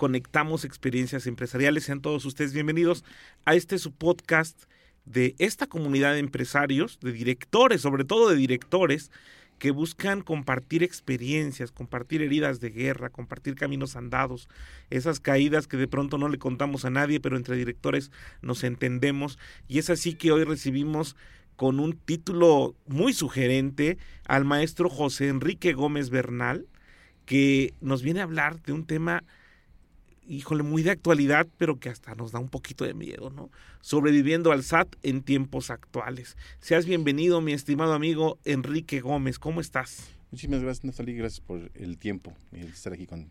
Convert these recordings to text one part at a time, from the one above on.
conectamos experiencias empresariales. Sean todos ustedes bienvenidos a este su podcast de esta comunidad de empresarios, de directores, sobre todo de directores, que buscan compartir experiencias, compartir heridas de guerra, compartir caminos andados, esas caídas que de pronto no le contamos a nadie, pero entre directores nos entendemos. Y es así que hoy recibimos con un título muy sugerente al maestro José Enrique Gómez Bernal, que nos viene a hablar de un tema, híjole, muy de actualidad, pero que hasta nos da un poquito de miedo, ¿no? Sobreviviendo al SAT en tiempos actuales. Seas bienvenido, mi estimado amigo Enrique Gómez, ¿cómo estás? Muchísimas gracias, Natalie, gracias por el tiempo y estar aquí con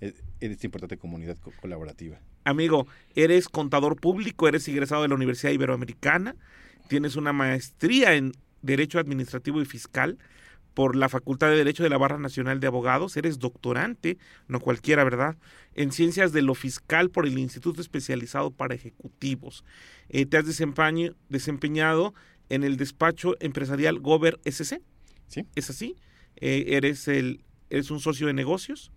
e, esta importante comunidad colaborativa. Amigo, eres contador público, eres egresado de la Universidad Iberoamericana, tienes una maestría en Derecho Administrativo y Fiscal por la Facultad de Derecho de la Barra Nacional de Abogados, eres doctorante, no cualquiera, ¿verdad? En Ciencias de lo Fiscal por el Instituto Especializado para Ejecutivos. Eh, te has desempeñado en el despacho empresarial Gober SC. Sí. ¿Es así? Eh, eres, el, eres un socio de negocios.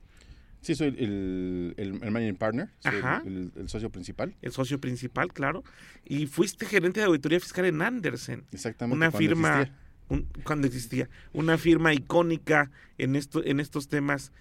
Sí, soy el, el, managing partner, El, socio principal. El socio principal, claro. Y fuiste gerente de auditoría fiscal en Andersen. Exactamente. Una firma, cuando existía, una firma icónica en, esto, en estos temas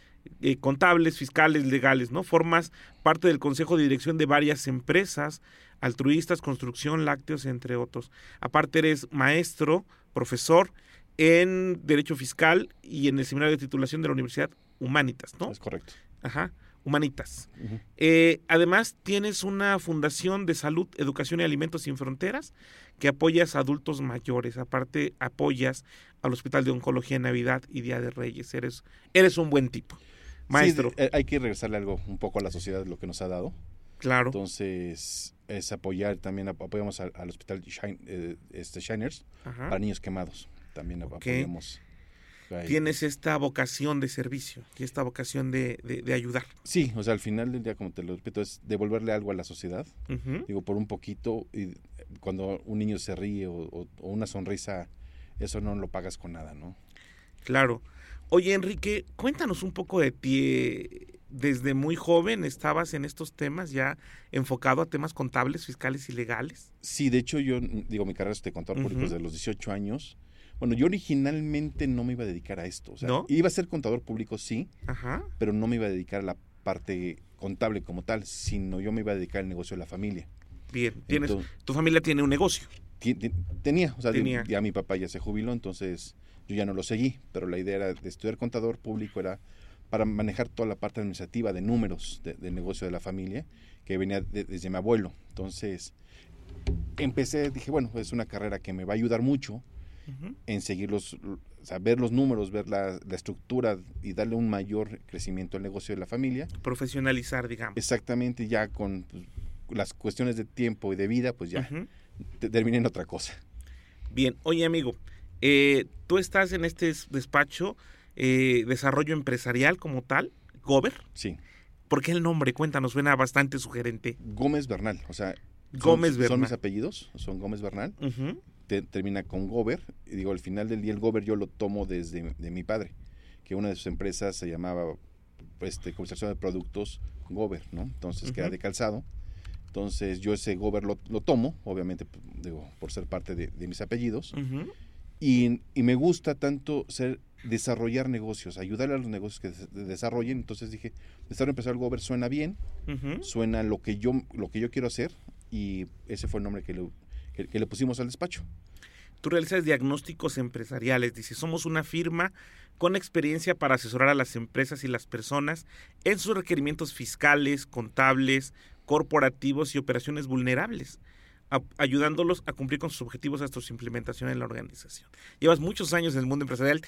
eh, contables, fiscales, legales, ¿no? Formas parte del consejo de dirección de varias empresas, altruistas, construcción, lácteos, entre otros. Aparte eres maestro, profesor en Derecho Fiscal y en el Seminario de Titulación de la Universidad Humanitas, ¿no? Es correcto. Ajá, Humanitas. Eh, además, tienes una fundación de salud, educación y alimentos sin fronteras que apoyas a adultos mayores. Aparte, apoyas al Hospital de Oncología en Navidad y Día de Reyes. Eres, eres un buen tipo. Maestro. Eh, hay que regresarle algo un poco a la sociedad, lo que nos ha dado. Claro. Entonces, es apoyar, también apoyamos al, Hospital eh, este, Shiners para niños quemados. También apoyamos tienes esta vocación de servicio y esta vocación de, ayudar. Sí, o sea, al final del día, como te lo repito, es devolverle algo a la sociedad. Digo, por un poquito, y cuando un niño se ríe o, una sonrisa, eso no lo pagas con nada, ¿no? Claro. Oye, Enrique, cuéntanos un poco de ti. Desde muy joven estabas en estos temas ya enfocado a temas contables, fiscales y legales. Sí, de hecho yo digo mi carrera es de contador público desde los 18 años bueno, yo originalmente no me iba a dedicar a esto. O sea, iba a ser contador público, sí, pero no me iba a dedicar a la parte contable como tal, sino yo me iba a dedicar al negocio de la familia. Bien, tienes, tu familia tiene un negocio. Tenía, o sea, ya mi papá ya se jubiló, entonces yo ya no lo seguí, pero la idea era de estudiar contador público era para manejar toda la parte administrativa de números del negocio de la familia, que venía desde mi abuelo. Entonces, empecé, dije, bueno, es una carrera que me va a ayudar mucho, en seguir los, o ver los números, ver la, estructura y darle un mayor crecimiento al negocio de la familia. Profesionalizar, digamos. Exactamente, ya con pues, las cuestiones de tiempo y de vida, pues ya terminé en otra cosa. Bien, oye amigo, eh, tú estás en este despacho eh, desarrollo empresarial como tal, Gober. Sí. ¿Por qué el nombre? Cuéntanos, suena bastante sugerente. Gómez Bernal, o sea, Gómez Bernal. Son mis apellidos, son Gómez Bernal termina con Gober. Y digo, al final del día el Gober yo lo tomo desde de mi padre, que una de sus empresas se llamaba este, Comercialización de Productos Gober, ¿no? Entonces, queda de calzado. Entonces, yo ese Gober lo, tomo, obviamente, digo, por ser parte de, mis apellidos. y, me gusta tanto ser desarrollar negocios, ayudar a los negocios que se desarrollen. Entonces dije, desarrollo empresarial Gober suena bien, suena lo que yo lo que yo quiero hacer y ese fue el nombre que le, que, le pusimos al despacho. Tú realizas diagnósticos empresariales, dice, somos una firma con experiencia para asesorar a las empresas y las personas en sus requerimientos fiscales, contables, corporativos y operaciones vulnerables, ayudándolos a cumplir con sus objetivos hasta su implementación en la organización. Llevas muchos años en el mundo empresarial,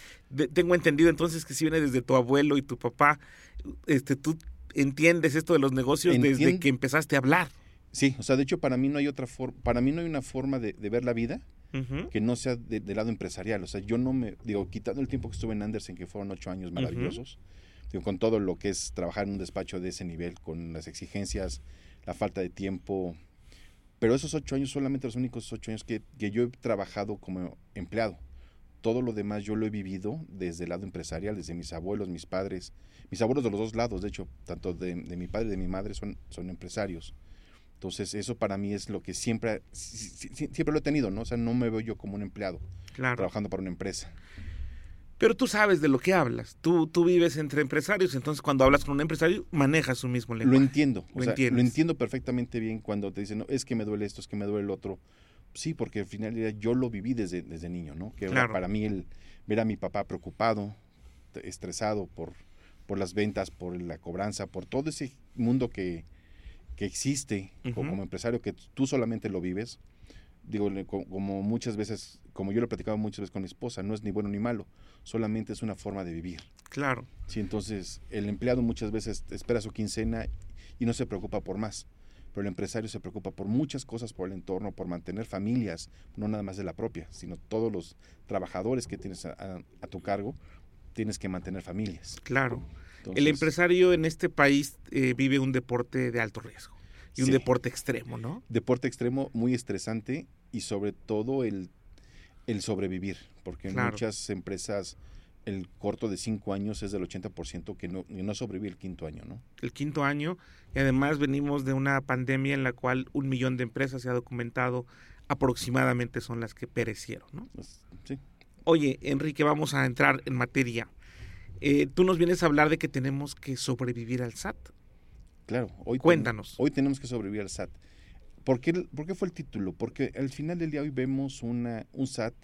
tengo entendido entonces que si viene desde tu abuelo y tu papá, este, tú entiendes esto de los negocios desde que empezaste a hablar. Sí, o sea, de hecho para mí no hay otra forma, para mí no hay una forma de, ver la vida que no sea del lado empresarial. O sea, yo no me, digo, quitando el tiempo que estuve en Andersen, que fueron ocho años maravillosos, digo, con todo lo que es trabajar en un despacho de ese nivel, con las exigencias, la falta de tiempo, pero esos ocho años, solamente los únicos ocho años que, que yo he trabajado como empleado. Todo lo demás yo lo he vivido desde el lado empresarial, desde mis abuelos, mis padres, mis abuelos de los dos lados, de hecho, tanto de, mi padre y de mi madre son, son empresarios. Entonces, eso para mí es lo que siempre, siempre lo he tenido, ¿no? O sea, no me veo yo como un empleado trabajando para una empresa. Pero tú sabes de lo que hablas. Tú, tú vives entre empresarios, entonces cuando hablas con un empresario, manejas su mismo lenguaje. Lo entiendo. Lo, lo entiendo perfectamente bien cuando te dicen, no, es que me duele esto, es que me duele el otro. Sí, porque al final yo lo viví desde, desde niño, ¿no? Que para mí el ver a mi papá preocupado, estresado por, por las ventas, por la cobranza, por todo ese mundo que, que existe como, empresario, que tú solamente lo vives. Digo, como muchas veces, como yo lo he platicado muchas veces con mi esposa, no es ni bueno ni malo, solamente es una forma de vivir. Claro. Sí, entonces el empleado muchas veces espera su quincena y no se preocupa por más pero el empresario se preocupa por muchas cosas, por el entorno, por mantener familias, no nada más de la propia, sino todos los trabajadores que tienes a, tu cargo, tienes que mantener familias. Claro. El empresario en este país eh, vive un deporte de alto riesgo y un deporte extremo, ¿no? Deporte extremo muy estresante y sobre todo el, el sobrevivir, porque muchas empresas el corto de cinco años es del 80% que no, no sobrevive el quinto año, ¿no? El quinto año, y además venimos de una pandemia en la cual un millón de empresas se ha documentado aproximadamente son las que perecieron, ¿no? Sí. Oye, Enrique, vamos a entrar en materia. Eh, tú nos vienes a hablar de que tenemos que sobrevivir al SAT. Claro, hoy cuéntanos. hoy tenemos que sobrevivir al SAT. ¿Por qué, ¿Por qué, fue el título? Porque al final del día hoy vemos una, un SAT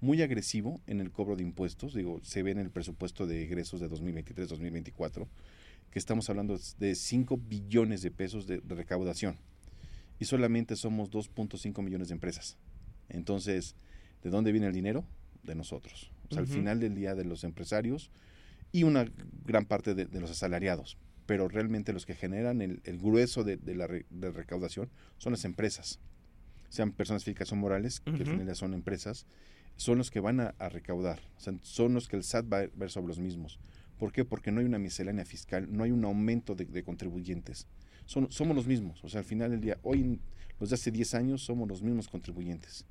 muy agresivo en el cobro de impuestos. Digo, se ve en el presupuesto de egresos de 2023-2024 que estamos hablando de 5 billones de pesos de, recaudación y solamente somos 2.5 millones de empresas. Entonces, ¿de dónde viene el dinero? De nosotros. O sea, al final del día de los empresarios y una gran parte de, los asalariados. Pero realmente los que generan el, grueso de, la recaudación son las empresas. Sean personas físicas o morales, que al final son empresas, son los que van a, recaudar, son los que el SAT va a ver sobre los mismos. ¿Por qué? Porque no hay una miscelánea fiscal, no hay un aumento de, contribuyentes. Son, somos los mismos, o sea, al final del día, hoy, los de hace 10 años, somos los mismos contribuyentes.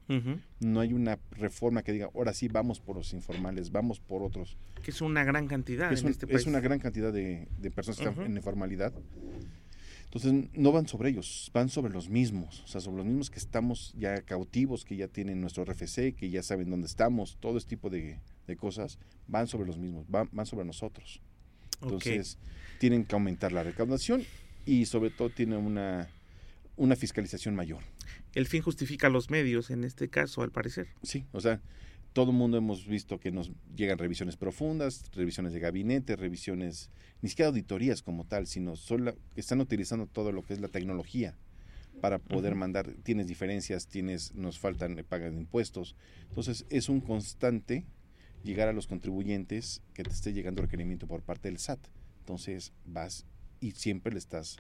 No hay una reforma que diga, ahora sí, vamos por los informales, vamos por otros. Que es una gran cantidad es en este país. Es una gran cantidad de, personas que están en informalidad entonces no van sobre ellos, van sobre los mismos, o sea, sobre los mismos que estamos ya cautivos, que ya tienen nuestro RFC, que ya saben dónde estamos, todo este tipo de, cosas, van sobre los mismos, van, sobre nosotros. Entonces tienen que aumentar la recaudación y sobre todo tienen una, una fiscalización mayor. El fin justifica los medios en este caso, al parecer. Sí, o sea, todo el mundo hemos visto que nos llegan revisiones profundas, revisiones de gabinete, revisiones, ni siquiera auditorías como tal, sino solo están utilizando todo lo que es la tecnología para poder mandar, tienes diferencias, tienes, nos faltan eh, pagas de impuestos. Entonces es un constante llegar a los contribuyentes que te esté llegando requerimiento por parte del SAT. Entonces vas y siempre le estás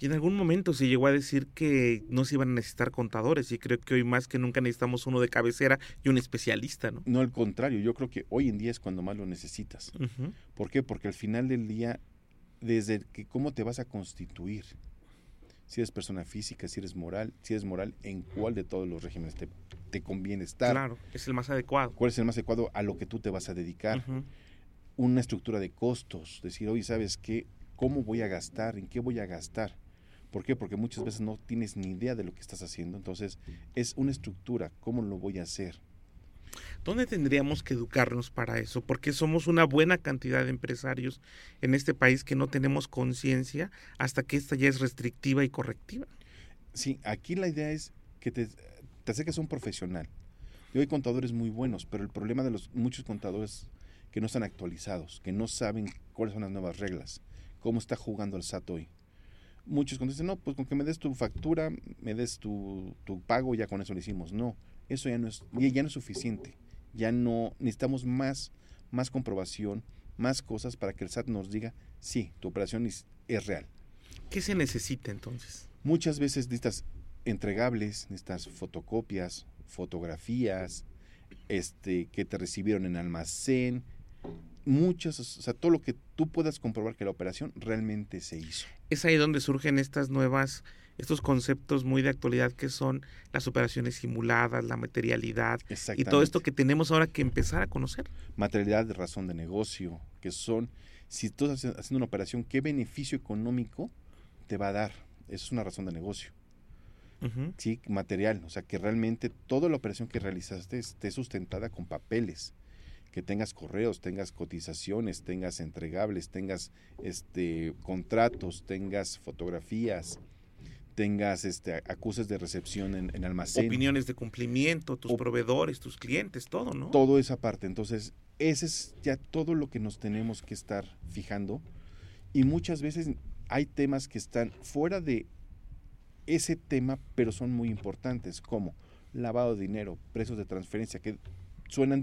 y en algún momento se llegó a decir que no se iban a necesitar contadores y creo que hoy más que nunca necesitamos uno de cabecera y un especialista, ¿no? No, al contrario, yo creo que hoy en día es cuando más lo necesitas. ¿Por qué? Porque al final del día, desde que cómo te vas a constituir, si eres persona física, si eres moral, si eres moral, en cuál de todos los regímenes te, te conviene estar. Claro, es el más adecuado. ¿Cuál es el más adecuado a lo que tú te vas a dedicar? Una estructura de costos, decir, oye, ¿sabes qué? ¿Cómo voy a gastar? ¿En qué voy a gastar? ¿Por qué? Porque muchas veces no tienes ni idea de lo que estás haciendo. Entonces, es una estructura. ¿Cómo lo voy a hacer? ¿Dónde tendríamos que educarnos para eso? Porque somos una buena cantidad de empresarios en este país que no tenemos conciencia hasta que esta ya es restrictiva y correctiva. Sí, aquí la idea es que te, te acerques a un profesional. Y hay contadores muy buenos, pero el problema de los muchos contadores que no están actualizados, que no saben cuáles son las nuevas reglas, cómo está jugando el SAT hoy muchos contestan, no, pues con que me des tu factura, me des tu, tu pago, ya con eso lo hicimos. No, eso ya no es, ya no es suficiente. Ya no, necesitamos más, más comprobación, más cosas para que el SAT nos diga, sí, tu operación es, es real. ¿Qué se necesita entonces? Muchas veces necesitas entregables, necesitas fotocopias, fotografías, este, que te recibieron en almacén, muchas, o sea, todo lo que tú puedas comprobar que la operación realmente se hizo. Es ahí donde surgen estas nuevas, estos conceptos muy de actualidad que son las operaciones simuladas, la materialidad y todo esto que tenemos ahora que empezar a conocer. Materialidad de razón de negocio, que son, si tú estás haciendo una operación, ¿qué beneficio económico te va a dar? Eso es una razón de negocio. Sí, material, o sea, que realmente toda la operación que realizaste esté sustentada con papeles, que tengas correos, tengas cotizaciones, tengas entregables, tengas este contratos, tengas fotografías, tengas este acuses de recepción en, en almacén. Opiniones de cumplimiento, tus proveedores, tus clientes, todo, ¿no? Todo esa parte. Entonces, ese es ya todo lo que nos tenemos que estar fijando. Y muchas veces hay temas que están fuera de ese tema, pero son muy importantes, como lavado de dinero, precios de transferencia, que suenan,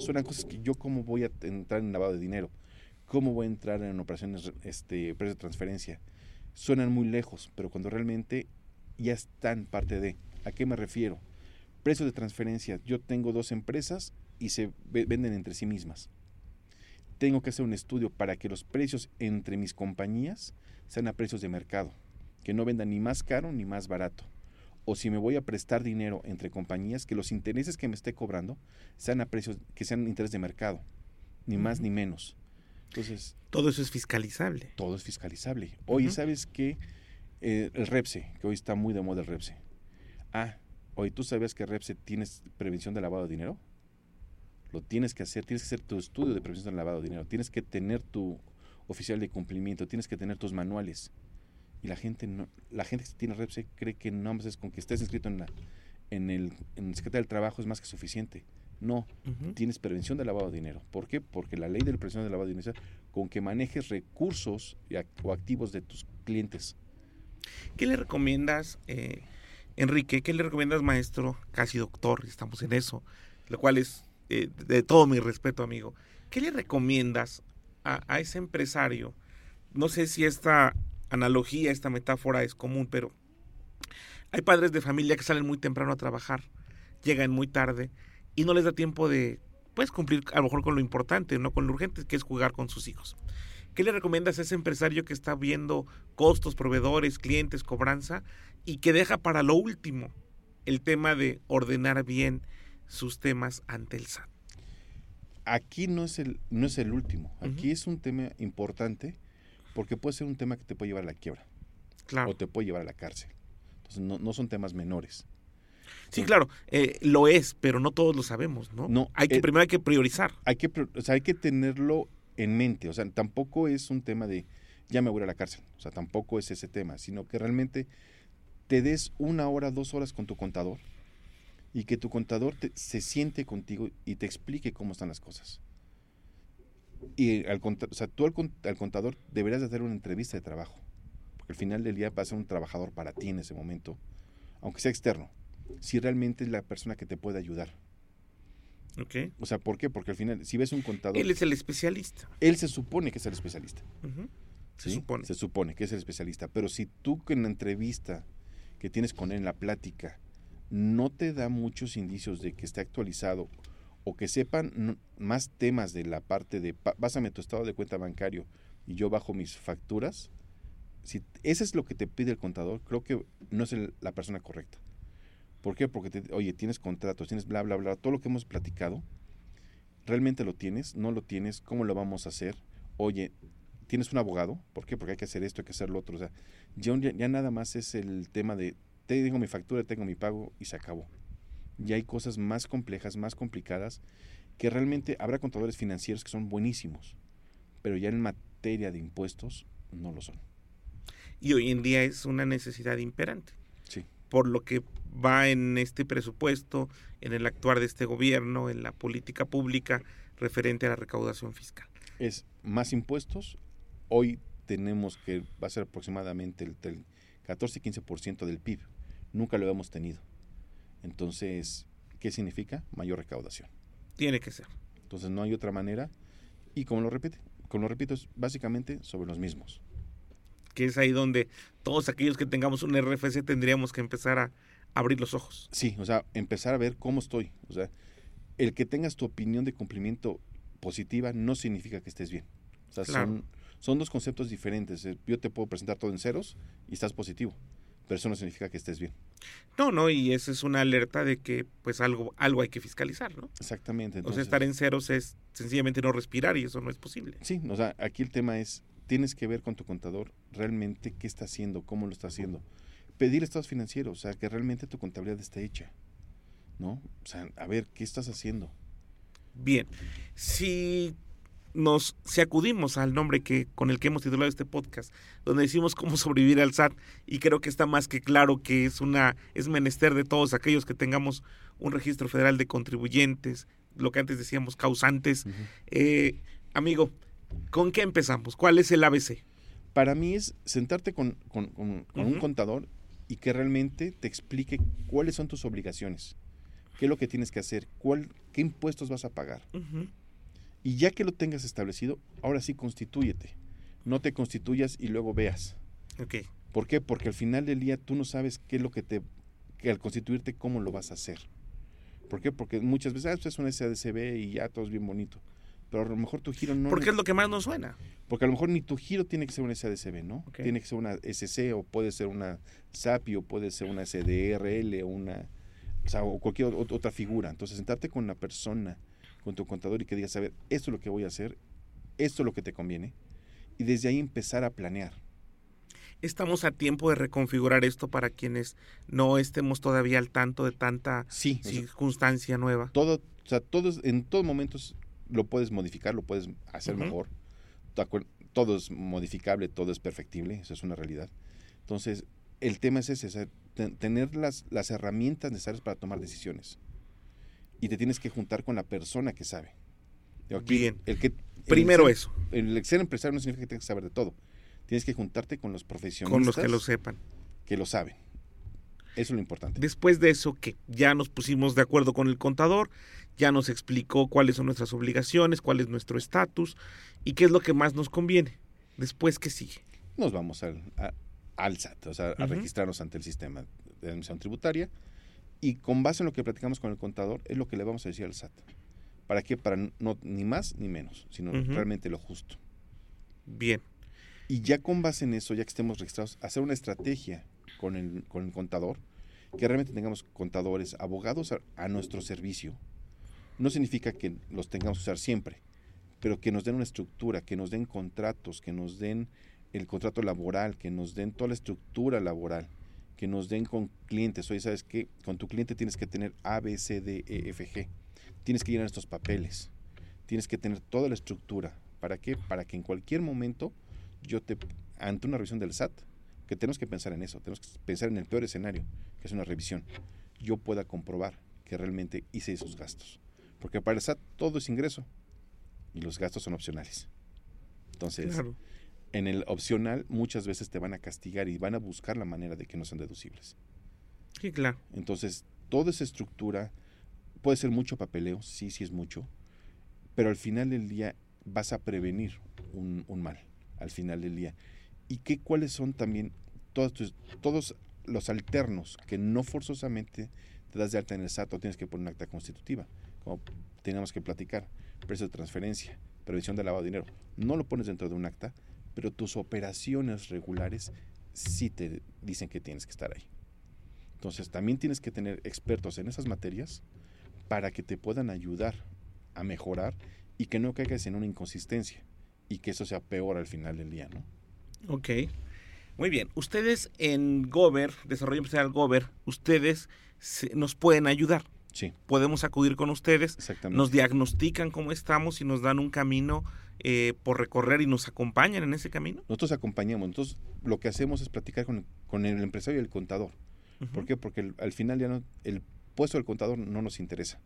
suenan cosas que yo cómo voy a entrar en lavado de dinero, cómo voy a entrar en operaciones, este, precios de transferencia. Suenan muy lejos, pero cuando realmente ya están parte de. ¿A qué me refiero? Precios de transferencia. Yo tengo dos empresas y se venden entre sí mismas. Tengo que hacer un estudio para que los precios entre mis compañías sean a precios de mercado que no vendan ni más caro ni más barato. O si me voy a prestar dinero entre compañías, que los intereses que me esté cobrando sean a precios que sean interés de mercado, ni más ni menos. Entonces, todo eso es fiscalizable. Todo es fiscalizable. Hoy, ¿sabes que eh, el REPSE, que hoy está muy de moda el REPSE. Ah, hoy tú sabes que REPSE tienes prevención de lavado de dinero. Lo tienes que hacer, tienes que hacer tu estudio de prevención de lavado de dinero, tienes que tener tu oficial de cumplimiento, tienes que tener tus manuales y la gente no, la gente que tiene REPSE cree que no más es con que estés inscrito en la en el, en Secretaría del Trabajo es más que suficiente. No, tienes prevención de lavado de dinero. ¿Por qué? Porque la ley de la prevención de lavado de dinero con que manejes recursos o activos de tus clientes. ¿Qué le recomiendas, eh, Enrique? ¿Qué le recomiendas, maestro, casi doctor? Estamos en eso, lo cual es eh, de todo mi respeto, amigo. ¿Qué le recomiendas a, a ese empresario? No sé si esta analogía, esta metáfora es común, pero hay padres de familia que salen muy temprano a trabajar, llegan muy tarde y no les da tiempo de pues cumplir a lo mejor con lo importante, no con lo urgente, que es jugar con sus hijos. ¿Qué le recomiendas a ese empresario que está viendo costos, proveedores, clientes, cobranza y que deja para lo último el tema de ordenar bien sus temas ante el SAT? Aquí no es el, no es el último, aquí es un tema importante porque puede ser un tema que te puede llevar a la quiebra. Claro. O te puede llevar a la cárcel. Entonces, no, no son temas menores. Sí, claro, eh, lo es, pero no todos lo sabemos, ¿no? No. Hay que, eh, primero hay que priorizar. Hay que, o sea, hay que tenerlo en mente. O sea, tampoco es un tema de ya me voy a la cárcel. O sea, tampoco es ese tema, sino que realmente te des una hora, dos horas con tu contador y que tu contador se siente contigo y te explique cómo están las cosas. Y al, o sea, tú al, contador deberías de hacer una entrevista de trabajo. Porque al final del día va a ser un trabajador para ti en ese momento, aunque sea externo. Si realmente es la persona que te puede ayudar. Okay. O sea, ¿por qué? Porque al final, si ves un contador... Él es el especialista. Él se supone que es el especialista. Se supone. Se supone que es el especialista. Pero si tú en la entrevista que tienes con él, en la plática, no te da muchos indicios de que esté actualizado o que sepan más temas de la parte de básame tu estado de cuenta bancario y yo bajo mis facturas, si ese es lo que te pide el contador, creo que no es la persona correcta. ¿Por qué? Porque, oye, tienes contratos, tienes bla, bla, bla, todo lo que hemos platicado, ¿realmente lo tienes? ¿No lo tienes? ¿Cómo lo vamos a hacer? Oye, ¿tienes un abogado? ¿Por qué? Porque hay que hacer esto, hay que hacer lo otro. O sea, ya, ya nada más es el tema de, te digo mi factura, tengo mi pago y se acabó y hay cosas más complejas, más complicadas, que realmente habrá contadores financieros que son buenísimos, pero ya en materia de impuestos no lo son. Y hoy en día es una necesidad imperante. Sí. Por lo que va en este presupuesto, en el actuar de este gobierno, en la política pública referente a la recaudación fiscal. Es más impuestos. Hoy tenemos que va a ser aproximadamente el, el 14-15% del PIB. Nunca lo hemos tenido. Entonces, ¿qué significa? Mayor recaudación. Tiene que ser. Entonces, no hay otra manera. Y como lo repite, como lo repito, es básicamente sobre los mismos. Que es ahí donde todos aquellos que tengamos un RFC tendríamos que empezar a abrir los ojos. Sí, o sea, empezar a ver cómo estoy. O sea, el que tengas tu opinión de cumplimiento positiva no significa que estés bien. O sea, son, son dos conceptos diferentes. Eh, yo te puedo presentar todo en ceros y estás positivo, pero eso no significa que estés bien. No, no, y esa es una alerta de que pues algo, algo hay que fiscalizar, ¿no? Exactamente. Entonces, o sea, estar en ceros es sencillamente no respirar y eso no es posible. Sí, o sea, aquí el tema es, tienes que ver con tu contador realmente qué está haciendo, cómo lo está haciendo. Pedir estados financieros, o sea, que realmente tu contabilidad esté hecha, ¿no? O sea, a ver, ¿qué estás haciendo? Bien, si nos si acudimos al nombre que con el que hemos titulado este podcast, donde decimos cómo sobrevivir al SAT y creo que está más que claro que es una es menester de todos aquellos que tengamos un registro federal de contribuyentes, lo que antes decíamos causantes. Eh, amigo, ¿con qué empezamos? ¿Cuál es el ABC? Para mí es sentarte con, un contador y que realmente te explique cuáles son tus obligaciones, qué es lo que tienes que hacer, cuál, qué impuestos vas a pagar. Y ya que lo tengas establecido, ahora sí constitúyete. No te constituyas y luego veas. Okay. ¿Por qué? Porque al final del día tú no sabes qué es lo que te... que al constituirte, cómo lo vas a hacer. ¿Por qué? Porque muchas veces, ah, esto es un SADCB y ya todo es bien bonito. Pero a lo mejor tu giro no... Porque es lo que más nos suena. Porque a lo mejor ni tu giro tiene que ser un SADCB, ¿no? Tiene que ser una SC o puede ser una SAPI o puede ser una SDRL o una... O sea, o cualquier otra figura. Entonces, sentarte con la persona con tu contador y que digas, a ver, esto es lo que voy a hacer, esto es lo que te conviene, y desde ahí empezar a planear. Estamos a tiempo de reconfigurar esto para quienes no estemos todavía al tanto de tanta circunstancia nueva. Todo, o sea, todo, en todos momentos lo puedes modificar, lo puedes hacer mejor. Todo es modificable, todo es perfectible, eso es una realidad. Entonces, el tema es ese, tener las, las herramientas necesarias para tomar decisiones y te tienes que juntar con la persona que sabe. Bien. El que, Primero eso. El ser empresario no significa que tengas que saber de todo. Tienes que juntarte con los profesionales. Con los que lo sepan. Que lo saben. Eso es lo importante. Después de eso, que ya nos pusimos de acuerdo con el contador, ya nos explicó cuáles son nuestras obligaciones, cuál es nuestro estatus y qué es lo que más nos conviene. Después, ¿qué sigue? Nos vamos al, al SAT, o sea, a registrarnos ante el sistema de administración tributaria y con base en lo que platicamos con el contador, es lo que le vamos a decir al SAT. ¿Para qué? Para no ni más ni menos, sino realmente lo justo. Bien. Y ya con base en eso, ya que estemos registrados, hacer una estrategia con el, con el contador, que realmente tengamos contadores, abogados a, nuestro servicio. No significa que los tengamos que usar siempre, pero que nos den una estructura, que nos den contratos, que nos den el contrato laboral, que nos den toda la estructura laboral que nos den con clientes. Oye, ¿sabes qué? Con tu cliente tienes que tener A, B, C, D, E, F, G. Tienes que llenar estos papeles. Tienes que tener toda la estructura. ¿Para qué? Para que en cualquier momento yo te, ante una revisión del SAT, que tenemos que pensar en eso, tenemos que pensar en el peor escenario, que es una revisión, yo pueda comprobar que realmente hice esos gastos. Porque para el SAT todo es ingreso y los gastos son opcionales. Entonces, en el opcional muchas veces te van a castigar y van a buscar la manera de que no sean deducibles. Sí, claro. Entonces, toda esa estructura puede ser mucho papeleo, sí, sí es mucho, pero al final del día vas a prevenir un, mal, al final del día. ¿Y qué, cuáles son también todos, todos los alternos que no forzosamente te das de alta en el SAT o tienes que poner un acta constitutiva, como teníamos que platicar, precio de transferencia, previsión de lavado de dinero, no lo pones dentro de un acta, pero tus operaciones regulares sí te dicen que tienes que estar ahí. Entonces también tienes que tener expertos en esas materias para que te puedan ayudar a mejorar y que no caigas en una inconsistencia y que eso sea peor al final del día, ¿no? Ok. Muy bien. Ustedes en Gover, Desarrollo Empresarial Gover, ustedes nos pueden ayudar. Sí. Podemos acudir con ustedes. Nos diagnostican cómo estamos y nos dan un camino eh, por recorrer y nos acompañan en ese camino? Nosotros acompañamos. Entonces, lo que hacemos es platicar con, el empresario y el contador. ¿Por qué? Porque al final ya no, el puesto del contador no nos interesa.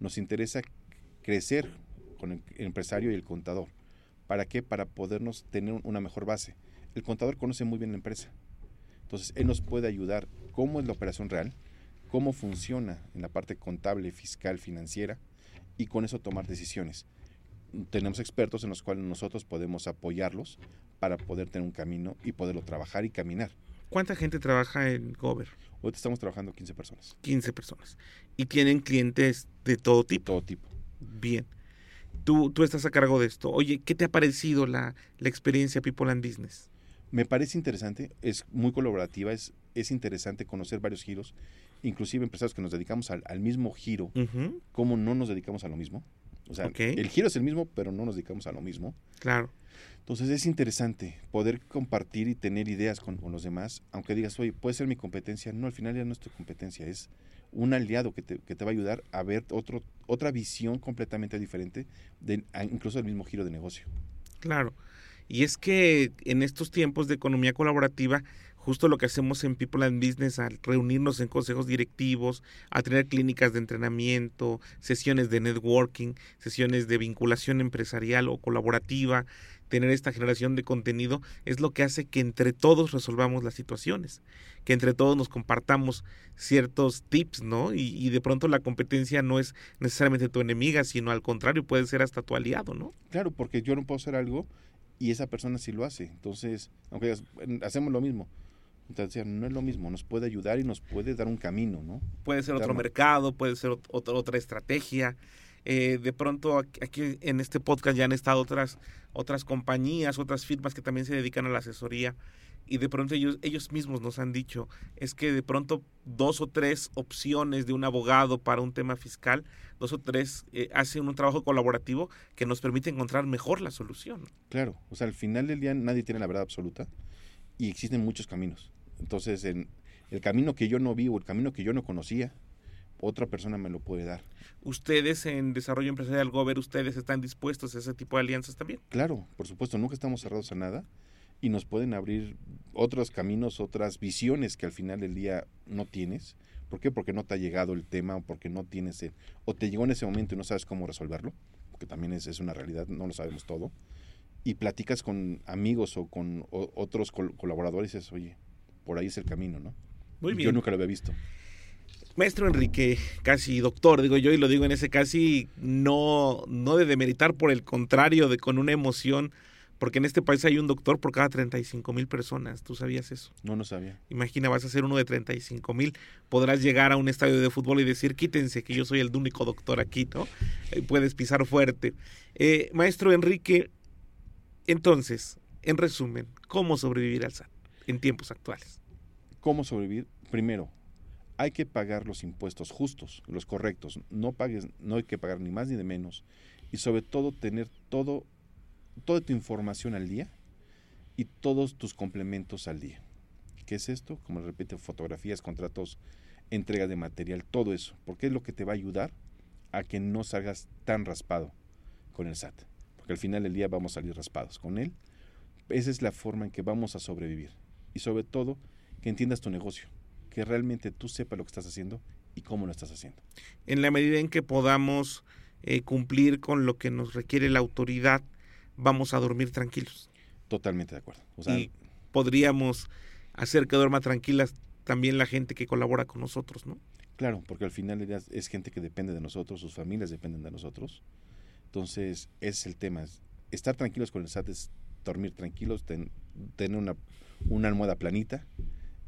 Nos interesa crecer con el empresario y el contador. ¿Para qué? Para podernos tener una mejor base. El contador conoce muy bien la empresa. Entonces, él nos puede ayudar cómo es la operación real, cómo funciona en la parte contable, fiscal, financiera, y con eso tomar decisiones tenemos expertos en los cuales nosotros podemos apoyarlos para poder tener un camino y poderlo trabajar y caminar. ¿Cuánta gente trabaja en Gover? Hoy estamos trabajando 15 personas. 15 personas. ¿Y tienen clientes de todo tipo? Todo tipo. Bien. Tú, tú estás a cargo de esto. Oye, ¿qué te ha parecido la, la experiencia People and Business? Me parece interesante, es muy colaborativa, es, es interesante conocer varios giros, inclusive empresarios que nos dedicamos al, al mismo giro, cómo no nos dedicamos a lo mismo. O sea, el giro es el mismo, pero no nos dedicamos a lo mismo. Claro. Entonces es interesante poder compartir y tener ideas con, con, los demás, aunque digas, oye, puede ser mi competencia. No, al final ya no es tu competencia, es un aliado que te, que te va a ayudar a ver otro, otra visión completamente diferente, de, incluso del mismo giro de negocio. Claro. Y es que en estos tiempos de economía colaborativa, justo lo que hacemos en People and Business al reunirnos en consejos directivos, a tener clínicas de entrenamiento, sesiones de networking, sesiones de vinculación empresarial o colaborativa, tener esta generación de contenido es lo que hace que entre todos resolvamos las situaciones, que entre todos nos compartamos ciertos tips, ¿no? Y, y, de pronto la competencia no es necesariamente tu enemiga, sino al contrario, puede ser hasta tu aliado, ¿no? Claro, porque yo no puedo hacer algo y esa persona sí lo hace. Entonces, aunque hacemos lo mismo, entonces, no es lo mismo, nos puede ayudar y nos puede dar un camino, ¿no? Puede ser otro mercado, puede ser otra, otra estrategia. Eh, de pronto aquí en este podcast ya han estado otras, otras compañías, otras firmas que también se dedican a la asesoría y de pronto ellos, ellos mismos nos han dicho, es que de pronto dos o tres opciones de un abogado para un tema fiscal, dos o tres eh, hacen un trabajo colaborativo que nos permite encontrar mejor la solución. Claro, o sea, al final del día nadie tiene la verdad absoluta y existen muchos caminos. Entonces, en el camino que yo no vi o el camino que yo no conocía, otra persona me lo puede dar. ¿Ustedes en Desarrollo Empresarial Gober, ustedes están dispuestos a ese tipo de alianzas también? Claro, por supuesto, nunca estamos cerrados a nada y nos pueden abrir otros caminos, otras visiones que al final del día no tienes. ¿Por qué? Porque no te ha llegado el tema o porque no tienes el, o te llegó en ese momento y no sabes cómo resolverlo, porque también es, es una realidad, no lo sabemos todo. Y platicas con amigos o con otros colaboradores y dices, oye, por ahí es el camino, ¿no? Muy bien. Yo nunca lo había visto. Maestro Enrique, casi doctor, digo yo, y lo digo en ese casi, no, no de demeritar, por el contrario, de con una emoción porque en este país hay un doctor por cada 35 mil personas. ¿Tú sabías eso? No, no sabía. Imagina, vas a ser uno de 35 mil. Podrás llegar a un estadio de fútbol y decir, quítense, que yo soy el único doctor aquí, ¿no? Eh, puedes pisar fuerte. Eh, maestro Enrique, entonces, en resumen, ¿cómo sobrevivir al SAT en tiempos actuales? ¿Cómo sobrevivir? Primero, hay que pagar los impuestos justos, los correctos. No pagues, no hay que pagar ni más ni de menos. Y sobre todo tener todo toda tu información al día y todos tus complementos al día. ¿Qué es esto? Como repite, fotografías, contratos, entrega de material, todo eso. Porque es lo que te va a ayudar a que no salgas tan raspado con el SAT. Porque al final del día vamos a salir raspados con él. Esa es la forma en que vamos a sobrevivir. Y sobre todo, que entiendas tu negocio. Que realmente tú sepas lo que estás haciendo y cómo lo estás haciendo. En la medida en que podamos eh, cumplir con lo que nos requiere la autoridad, vamos a dormir tranquilos. Totalmente de acuerdo. y podríamos hacer que duerma tranquilas también la gente que colabora con nosotros, ¿no? Claro, porque al final es gente que depende de nosotros, sus familias dependen de nosotros. Entonces, ese es el tema. Estar tranquilos con el SAT es dormir tranquilos, tener una, una almohada planita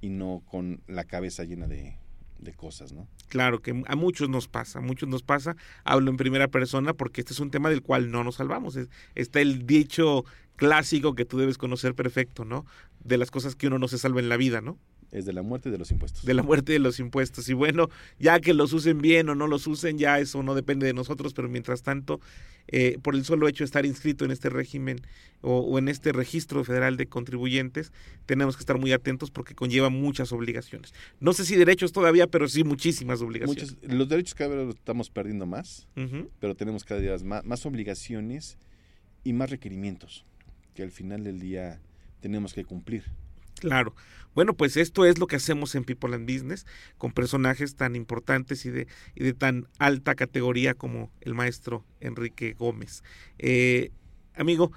y no con la cabeza llena de, de cosas, ¿no? Claro, que a muchos nos pasa, a muchos nos pasa. Hablo en primera persona porque este es un tema del cual no nos salvamos. Está el dicho clásico que tú debes conocer perfecto, ¿no? De las cosas que uno no se salva en la vida, ¿no? Es de la muerte de los impuestos. De la muerte de los impuestos. Y bueno, ya que los usen bien o no los usen, ya eso no depende de nosotros, pero mientras tanto, eh, por el solo hecho de estar inscrito en este régimen o, en este registro federal de contribuyentes, tenemos que estar muy atentos porque conlleva muchas obligaciones. No sé si derechos todavía, pero sí muchísimas obligaciones. los derechos cada vez los estamos perdiendo más, pero tenemos cada día más, más obligaciones y más requerimientos que al final del día tenemos que cumplir. Claro. Bueno, pues esto es lo que hacemos en People and Business con personajes tan importantes y de, y de tan alta categoría como el maestro Enrique Gómez. Eh, amigo,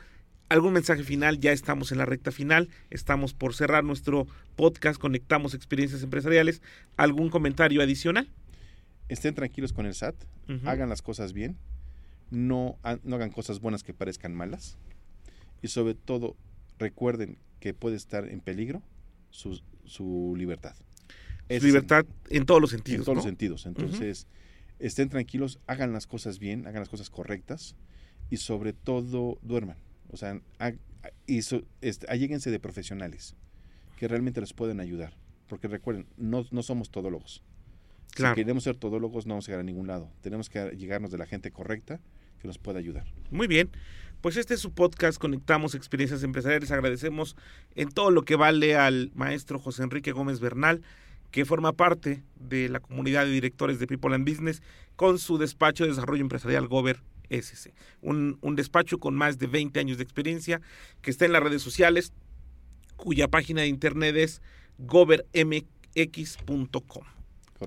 ¿algún mensaje final? Ya estamos en la recta final, estamos por cerrar nuestro podcast, conectamos experiencias empresariales. ¿Algún comentario adicional? Estén tranquilos con el SAT, hagan las cosas bien, no, no hagan cosas buenas que parezcan malas. Y sobre todo, recuerden que puede estar en peligro su, su libertad. Su libertad en todos los sentidos. En todos los sentidos. Entonces, estén tranquilos, hagan las cosas bien, hagan las cosas correctas y sobre todo duerman. O sea, y este, alléguense de profesionales que realmente les pueden ayudar. Porque recuerden, no, no somos todólogos. Si queremos ser todólogos, no vamos a llegar a ningún lado. Tenemos que llegarnos de la gente correcta que nos pueda ayudar. Muy bien. Pues este es su podcast, Conectamos Experiencias Empresariales. Agradecemos en todo lo que vale al maestro José Enrique Gómez Bernal, que forma parte de la comunidad de directores de People and Business con su despacho de desarrollo empresarial Gober SC. Un, un despacho con más de 20 años de experiencia que está en las redes sociales, cuya página de internet es gobermx.com.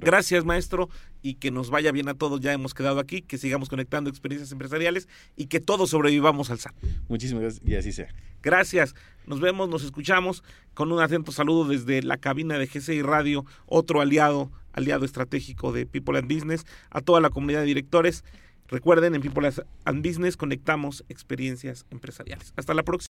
Gracias, maestro, y que nos vaya bien a todos. Ya hemos quedado aquí, que sigamos conectando experiencias empresariales y que todos sobrevivamos al SAT. Muchísimas gracias y así sea. Gracias. Nos vemos, nos escuchamos con un atento saludo desde la cabina de GCI Radio, otro aliado, aliado estratégico de People and Business, a toda la comunidad de directores. Recuerden, en People and Business conectamos experiencias empresariales. Hasta la próxima.